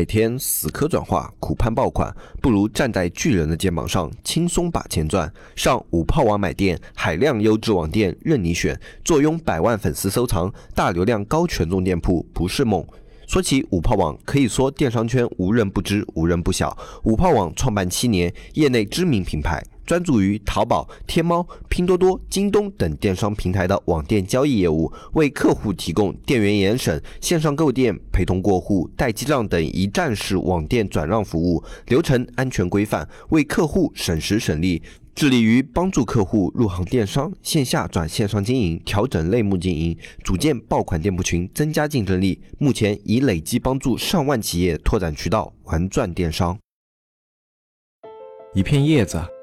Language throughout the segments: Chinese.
每天死磕转化，苦盼爆款，不如站在巨人的肩膀上，轻松把钱赚。上五炮网买店，海量优质网店任你选，坐拥百万粉丝收藏，大流量高权重店铺不是梦。说起五炮网，可以说电商圈无人不知，无人不晓。五炮网创办七年，业内知名品牌。专注于淘宝、天猫、拼多多、京东等电商平台的网店交易业务，为客户提供店员严审、线上购店、陪同过户、代记账等一站式网店转让服务，流程安全规范，为客户省时省力。致力于帮助客户入行电商，线下转线上经营，调整类目经营，组建爆款店铺群，增加竞争力。目前已累计帮助上万企业拓展渠道，玩转电商。一片叶子。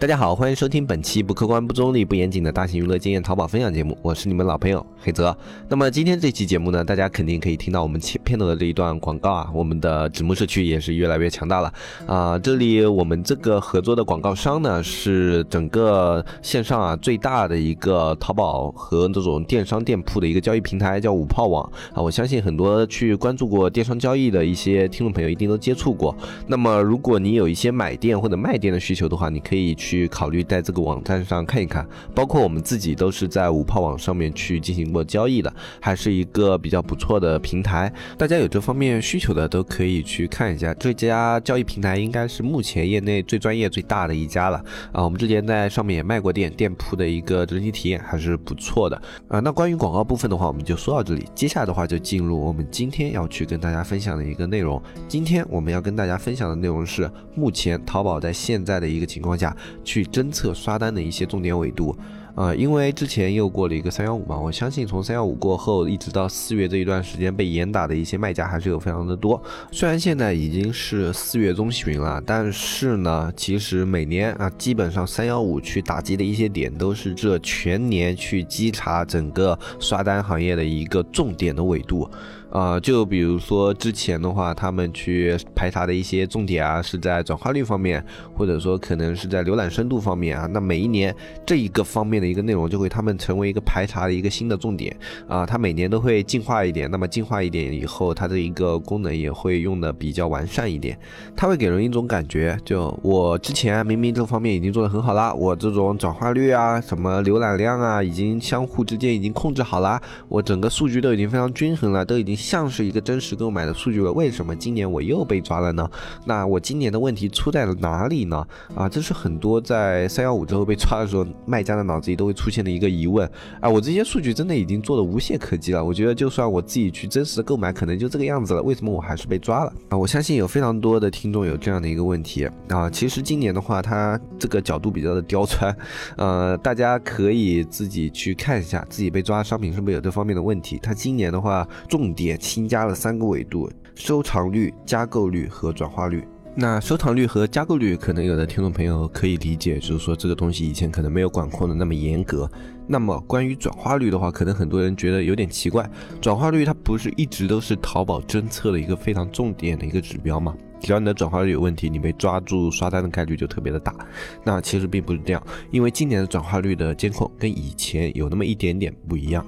大家好，欢迎收听本期不客观、不中立、不严谨的大型娱乐经验淘宝分享节目，我是你们老朋友黑泽。那么今天这期节目呢，大家肯定可以听到我们切片头的这一段广告啊，我们的纸木社区也是越来越强大了啊。这里我们这个合作的广告商呢，是整个线上啊最大的一个淘宝和这种电商店铺的一个交易平台，叫五炮网啊。我相信很多去关注过电商交易的一些听众朋友一定都接触过。那么如果你有一些买店或者卖店的需求的话，你可以去。去考虑在这个网站上看一看，包括我们自己都是在五炮网上面去进行过交易的，还是一个比较不错的平台。大家有这方面需求的都可以去看一下。这家交易平台应该是目前业内最专业、最大的一家了啊！我们之前在上面也卖过店，店铺的一个整体体验还是不错的啊。那关于广告部分的话，我们就说到这里。接下来的话就进入我们今天要去跟大家分享的一个内容。今天我们要跟大家分享的内容是目前淘宝在现在的一个情况下。去侦测刷单的一些重点纬度，啊，因为之前又过了一个三幺五嘛，我相信从三幺五过后一直到四月这一段时间被严打的一些卖家还是有非常的多。虽然现在已经是四月中旬了，但是呢，其实每年啊，基本上三幺五去打击的一些点都是这全年去稽查整个刷单行业的一个重点的纬度。啊，就比如说之前的话，他们去排查的一些重点啊，是在转化率方面，或者说可能是在浏览深度方面啊。那每一年这一个方面的一个内容，就会他们成为一个排查的一个新的重点啊。它每年都会进化一点，那么进化一点以后，它的一个功能也会用的比较完善一点。它会给人一种感觉，就我之前明明这方面已经做的很好啦，我这种转化率啊，什么浏览量啊，已经相互之间已经控制好啦，我整个数据都已经非常均衡了，都已经。像是一个真实购买的数据了，为什么今年我又被抓了呢？那我今年的问题出在了哪里呢？啊，这是很多在三幺五之后被抓的时候，卖家的脑子里都会出现的一个疑问。啊，我这些数据真的已经做的无懈可击了，我觉得就算我自己去真实的购买，可能就这个样子了，为什么我还是被抓了？啊，我相信有非常多的听众有这样的一个问题啊。其实今年的话，它这个角度比较的刁钻，呃，大家可以自己去看一下自己被抓商品是不是有这方面的问题。它今年的话，重点。也新加了三个维度：收藏率、加购率和转化率。那收藏率和加购率，可能有的听众朋友可以理解，就是说这个东西以前可能没有管控的那么严格。那么关于转化率的话，可能很多人觉得有点奇怪。转化率它不是一直都是淘宝侦测的一个非常重点的一个指标吗？只要你的转化率有问题，你被抓住刷单的概率就特别的大。那其实并不是这样，因为今年的转化率的监控跟以前有那么一点点不一样。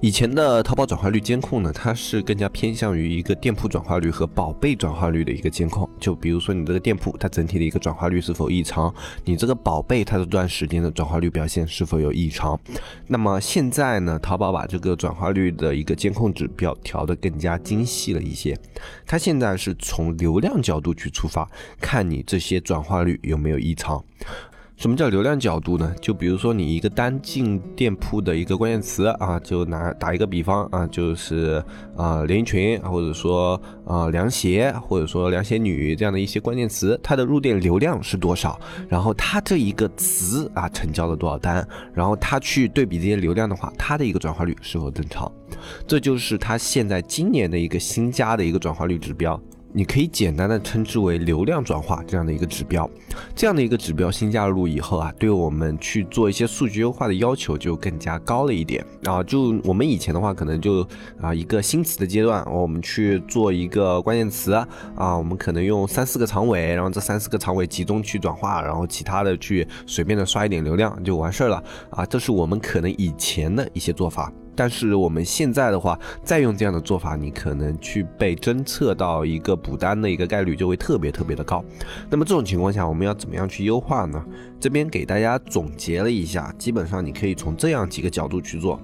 以前的淘宝转化率监控呢，它是更加偏向于一个店铺转化率和宝贝转化率的一个监控。就比如说你这个店铺它整体的一个转化率是否异常，你这个宝贝它这段时间的转化率表现是否有异常。那么现在呢，淘宝把这个转化率的一个监控指标调得更加精细了一些，它现在是从流量角度去出发，看你这些转化率有没有异常。什么叫流量角度呢？就比如说你一个单进店铺的一个关键词啊，就拿打一个比方啊，就是啊连衣裙，或者说啊凉鞋，或者说凉鞋女这样的一些关键词，它的入店流量是多少？然后它这一个词啊成交了多少单？然后它去对比这些流量的话，它的一个转化率是否正常？这就是它现在今年的一个新加的一个转化率指标。你可以简单的称之为流量转化这样的一个指标。这样的一个指标新加入以后啊，对我们去做一些数据优化的要求就更加高了一点啊。就我们以前的话，可能就啊一个新词的阶段，我们去做一个关键词啊，我们可能用三四个长尾，然后这三四个长尾集中去转化，然后其他的去随便的刷一点流量就完事儿了啊。这是我们可能以前的一些做法。但是我们现在的话，再用这样的做法，你可能去被侦测到一个补单的一个概率就会特别特别的高。那么这种情况下，我们要怎么样去优化呢？这边给大家总结了一下，基本上你可以从这样几个角度去做。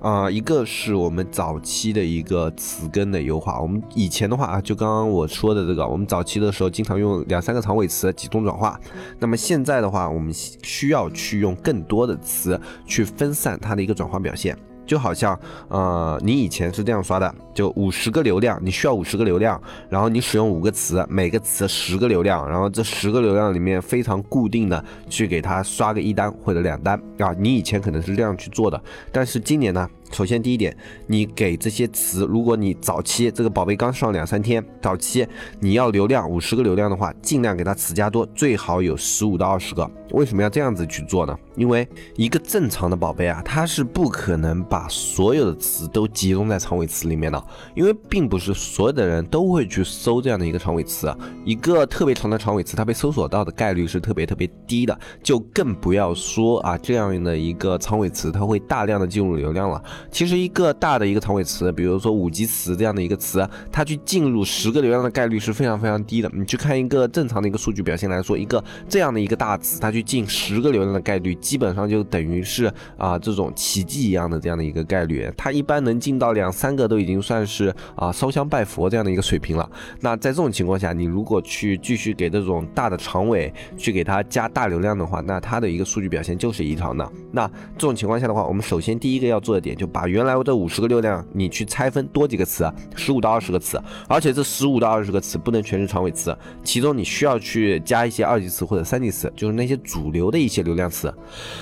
啊，一个是我们早期的一个词根的优化。我们以前的话啊，就刚刚我说的这个，我们早期的时候经常用两三个长尾词集中转化。那么现在的话，我们需要去用更多的词去分散它的一个转化表现。就好像，呃，你以前是这样刷的，就五十个流量，你需要五十个流量，然后你使用五个词，每个词十个流量，然后这十个流量里面非常固定的去给它刷个一单或者两单啊，你以前可能是这样去做的，但是今年呢？首先，第一点，你给这些词，如果你早期这个宝贝刚上两三天，早期你要流量五十个流量的话，尽量给它词加多，最好有十五到二十个。为什么要这样子去做呢？因为一个正常的宝贝啊，它是不可能把所有的词都集中在长尾词里面的，因为并不是所有的人都会去搜这样的一个长尾词，一个特别长的长尾词，它被搜索到的概率是特别特别低的，就更不要说啊这样的一个长尾词，它会大量的进入流量了。其实一个大的一个长尾词，比如说五级词这样的一个词，它去进入十个流量的概率是非常非常低的。你去看一个正常的一个数据表现来说，一个这样的一个大词，它去进十个流量的概率，基本上就等于是啊这种奇迹一样的这样的一个概率。它一般能进到两三个都已经算是啊烧香拜佛这样的一个水平了。那在这种情况下，你如果去继续给这种大的长尾去给它加大流量的话，那它的一个数据表现就是异常的。那这种情况下的话，我们首先第一个要做的点就。把原来这五十个流量，你去拆分多几个词，十五到二十个词，而且这十五到二十个词不能全是长尾词，其中你需要去加一些二级词或者三级词，就是那些主流的一些流量词，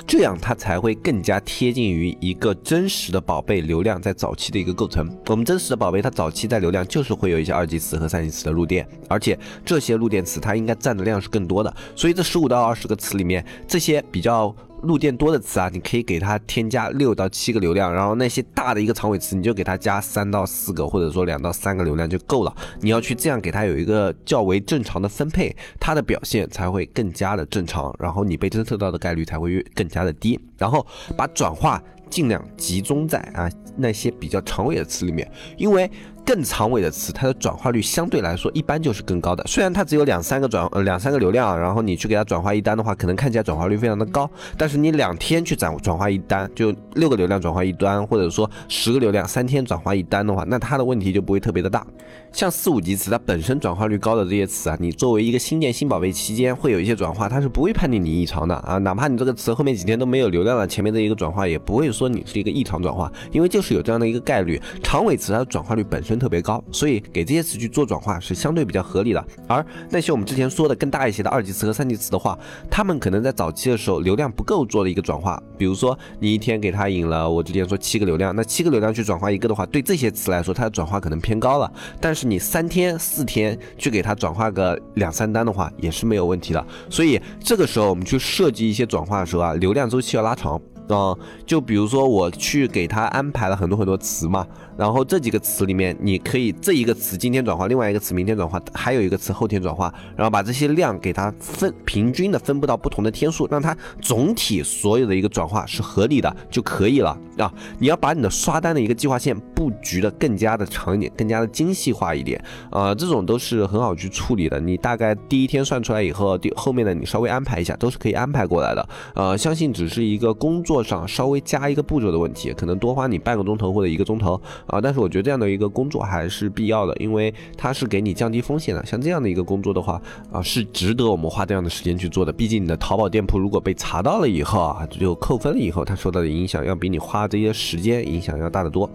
这样它才会更加贴近于一个真实的宝贝流量在早期的一个构成。我们真实的宝贝它早期在流量就是会有一些二级词和三级词的入店，而且这些入店词它应该占的量是更多的，所以这十五到二十个词里面，这些比较。入店多的词啊，你可以给它添加六到七个流量，然后那些大的一个长尾词，你就给它加三到四个，或者说两到三个流量就够了。你要去这样给它有一个较为正常的分配，它的表现才会更加的正常，然后你被侦测到的概率才会越更加的低。然后把转化尽量集中在啊那些比较长尾的词里面，因为。更长尾的词，它的转化率相对来说一般就是更高的。虽然它只有两三个转呃两三个流量，然后你去给它转化一单的话，可能看起来转化率非常的高。但是你两天去转转化一单，就六个流量转化一单，或者说十个流量三天转化一单的话，那它的问题就不会特别的大。像四五级词，它本身转化率高的这些词啊，你作为一个新建新宝贝期间会有一些转化，它是不会判定你异常的啊。哪怕你这个词后面几天都没有流量了，前面的一个转化也不会说你是一个异常转化，因为就是有这样的一个概率。长尾词它的转化率本身。特别高，所以给这些词去做转化是相对比较合理的。而那些我们之前说的更大一些的二级词和三级词的话，他们可能在早期的时候流量不够做的一个转化。比如说你一天给他引了，我之前说七个流量，那七个流量去转化一个的话，对这些词来说，它的转化可能偏高了。但是你三天四天去给它转化个两三单的话，也是没有问题的。所以这个时候我们去设计一些转化的时候啊，流量周期要拉长。啊，就比如说我去给他安排了很多很多词嘛，然后这几个词里面，你可以这一个词今天转化，另外一个词明天转化，还有一个词后天转化，然后把这些量给它分平均的分布到不同的天数，让它总体所有的一个转化是合理的就可以了。啊。你要把你的刷单的一个计划线布局的更加的长一点，更加的精细化一点啊，这种都是很好去处理的。你大概第一天算出来以后，第后面的你稍微安排一下，都是可以安排过来的。呃，相信只是一个工作。上稍微加一个步骤的问题，可能多花你半个钟头或者一个钟头啊，但是我觉得这样的一个工作还是必要的，因为它是给你降低风险的。像这样的一个工作的话啊，是值得我们花这样的时间去做的。毕竟你的淘宝店铺如果被查到了以后啊，就扣分了以后，它受到的影响要比你花这些时间影响要大得多。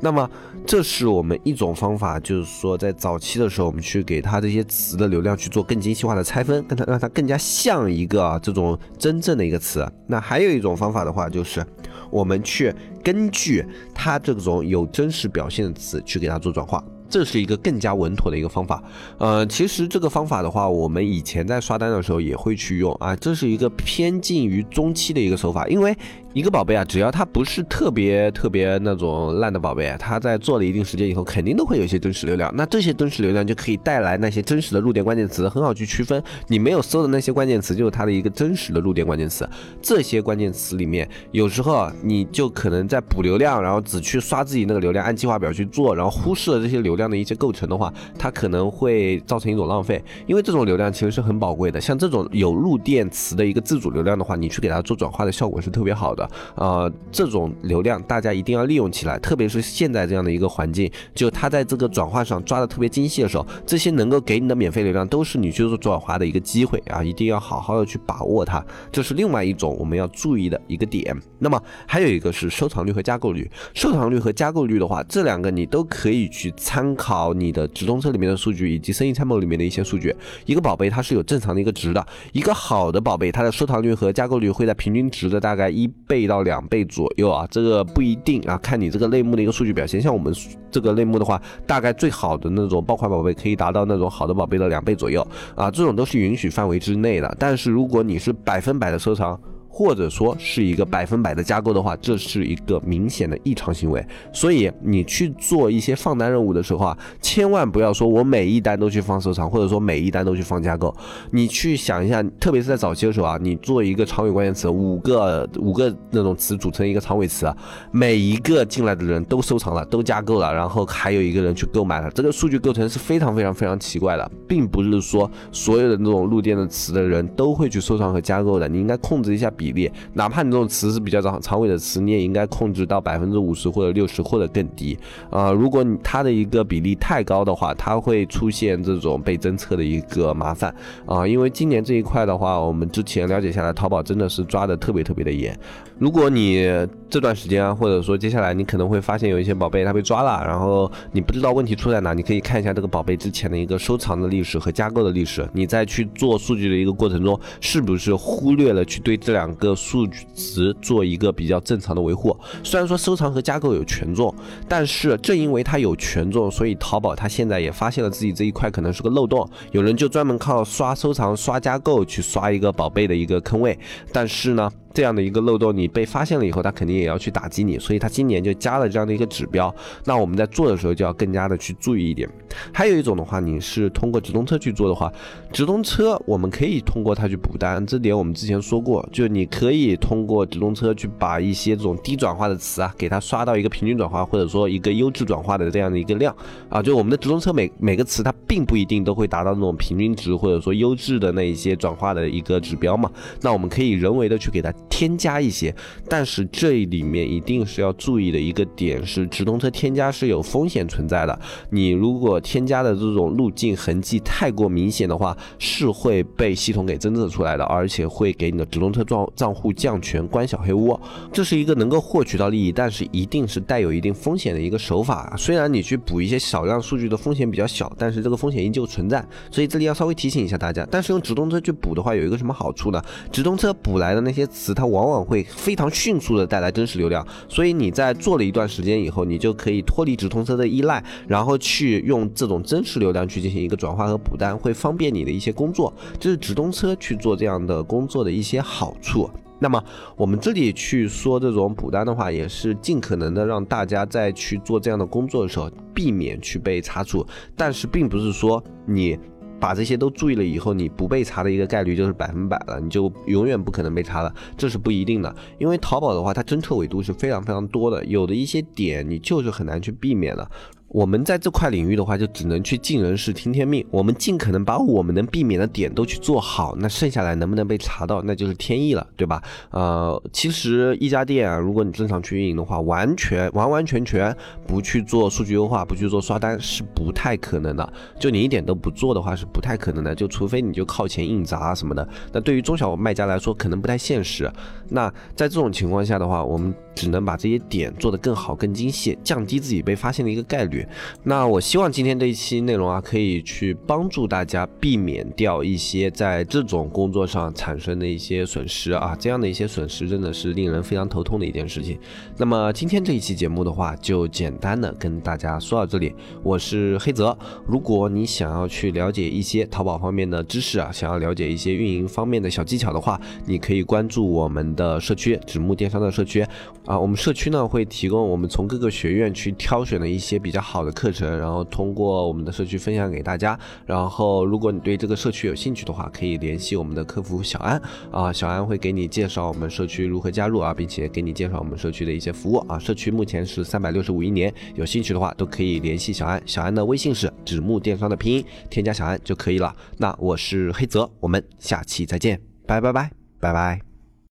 那么这是我们一种方法，就是说在早期的时候，我们去给它这些词的流量去做更精细化的拆分，跟它让它更加像一个这种真正的一个词。那还有一种方法的话。就是我们去根据它这种有真实表现的词去给它做转化。这是一个更加稳妥的一个方法。呃，其实这个方法的话，我们以前在刷单的时候也会去用啊，这是一个偏近于中期的一个手法，因为。一个宝贝啊，只要它不是特别特别那种烂的宝贝，它在做了一定时间以后，肯定都会有一些真实流量。那这些真实流量就可以带来那些真实的入店关键词，很好去区分。你没有搜的那些关键词，就是它的一个真实的入店关键词。这些关键词里面，有时候你就可能在补流量，然后只去刷自己那个流量，按计划表去做，然后忽视了这些流量的一些构成的话，它可能会造成一种浪费。因为这种流量其实是很宝贵的，像这种有入店词的一个自主流量的话，你去给它做转化的效果是特别好的。呃，这种流量大家一定要利用起来，特别是现在这样的一个环境，就它在这个转化上抓的特别精细的时候，这些能够给你的免费流量都是你去做转化的一个机会啊，一定要好好的去把握它，这是另外一种我们要注意的一个点。那么还有一个是收藏率和加购率，收藏率和加购率的话，这两个你都可以去参考你的直通车里面的数据以及生意参谋里面的一些数据。一个宝贝它是有正常的一个值的，一个好的宝贝它的收藏率和加购率会在平均值的大概一倍到两。倍左右啊，这个不一定啊，看你这个类目的一个数据表现。像我们这个类目的话，大概最好的那种爆款宝贝可以达到那种好的宝贝的两倍左右啊，这种都是允许范围之内的。但是如果你是百分百的收藏，或者说是一个百分百的加购的话，这是一个明显的异常行为。所以你去做一些放单任务的时候啊，千万不要说我每一单都去放收藏，或者说每一单都去放加购。你去想一下，特别是在早期的时候啊，你做一个长尾关键词，五个五个那种词组成一个长尾词，每一个进来的人都收藏了，都加购了，然后还有一个人去购买了，这个数据构成是非常非常非常奇怪的，并不是说所有的那种入店的词的人都会去收藏和加购的。你应该控制一下。比例，哪怕你这种词是比较长长尾的词，你也应该控制到百分之五十或者六十或者更低啊。如果它的一个比例太高的话，它会出现这种被侦测的一个麻烦啊。因为今年这一块的话，我们之前了解下来，淘宝真的是抓的特别特别的严。如果你这段时间啊，或者说接下来你可能会发现有一些宝贝它被抓了，然后你不知道问题出在哪，你可以看一下这个宝贝之前的一个收藏的历史和加购的历史，你在去做数据的一个过程中，是不是忽略了去对这两个数据值做一个比较正常的维护？虽然说收藏和加购有权重，但是正因为它有权重，所以淘宝它现在也发现了自己这一块可能是个漏洞，有人就专门靠刷收藏、刷加购去刷一个宝贝的一个坑位，但是呢？这样的一个漏洞，你被发现了以后，他肯定也要去打击你，所以他今年就加了这样的一个指标。那我们在做的时候就要更加的去注意一点。还有一种的话，你是通过直通车去做的话，直通车我们可以通过它去补单，这点我们之前说过，就你可以通过直通车去把一些这种低转化的词啊，给它刷到一个平均转化，或者说一个优质转化的这样的一个量啊。就我们的直通车每每个词它并不一定都会达到那种平均值或者说优质的那一些转化的一个指标嘛。那我们可以人为的去给它。添加一些，但是这里面一定是要注意的一个点是，直通车添加是有风险存在的。你如果添加的这种路径痕迹太过明显的话，是会被系统给侦测出来的，而且会给你的直通车账账户降权、关小黑屋。这是一个能够获取到利益，但是一定是带有一定风险的一个手法。虽然你去补一些少量数据的风险比较小，但是这个风险依旧存在。所以这里要稍微提醒一下大家。但是用直通车去补的话，有一个什么好处呢？直通车补来的那些词。它往往会非常迅速的带来真实流量，所以你在做了一段时间以后，你就可以脱离直通车的依赖，然后去用这种真实流量去进行一个转化和补单，会方便你的一些工作，这是直通车去做这样的工作的一些好处。那么我们这里去说这种补单的话，也是尽可能的让大家在去做这样的工作的时候，避免去被查处，但是并不是说你。把这些都注意了以后，你不被查的一个概率就是百分百了，你就永远不可能被查了，这是不一定的。因为淘宝的话，它侦测维度是非常非常多的，有的一些点你就是很难去避免的。我们在这块领域的话，就只能去尽人事听天命。我们尽可能把我们能避免的点都去做好，那剩下来能不能被查到，那就是天意了，对吧？呃，其实一家店啊，如果你正常去运营的话，完全完完全全不去做数据优化，不去做刷单是不太可能的。就你一点都不做的话，是不太可能的。就除非你就靠钱硬砸什么的，那对于中小卖家来说，可能不太现实。那在这种情况下的话，我们只能把这些点做得更好、更精细，降低自己被发现的一个概率。那我希望今天这一期内容啊，可以去帮助大家避免掉一些在这种工作上产生的一些损失啊，这样的一些损失真的是令人非常头痛的一件事情。那么今天这一期节目的话，就简单的跟大家说到这里。我是黑泽，如果你想要去了解一些淘宝方面的知识啊，想要了解一些运营方面的小技巧的话，你可以关注我们的社区纸木电商的社区啊，我们社区呢会提供我们从各个学院去挑选的一些比较好好的课程，然后通过我们的社区分享给大家。然后如果你对这个社区有兴趣的话，可以联系我们的客服小安啊，小安会给你介绍我们社区如何加入啊，并且给你介绍我们社区的一些服务啊。社区目前是三百六十五一年，有兴趣的话都可以联系小安，小安的微信是纸木电商的拼音，添加小安就可以了。那我是黑泽，我们下期再见，拜拜拜拜拜。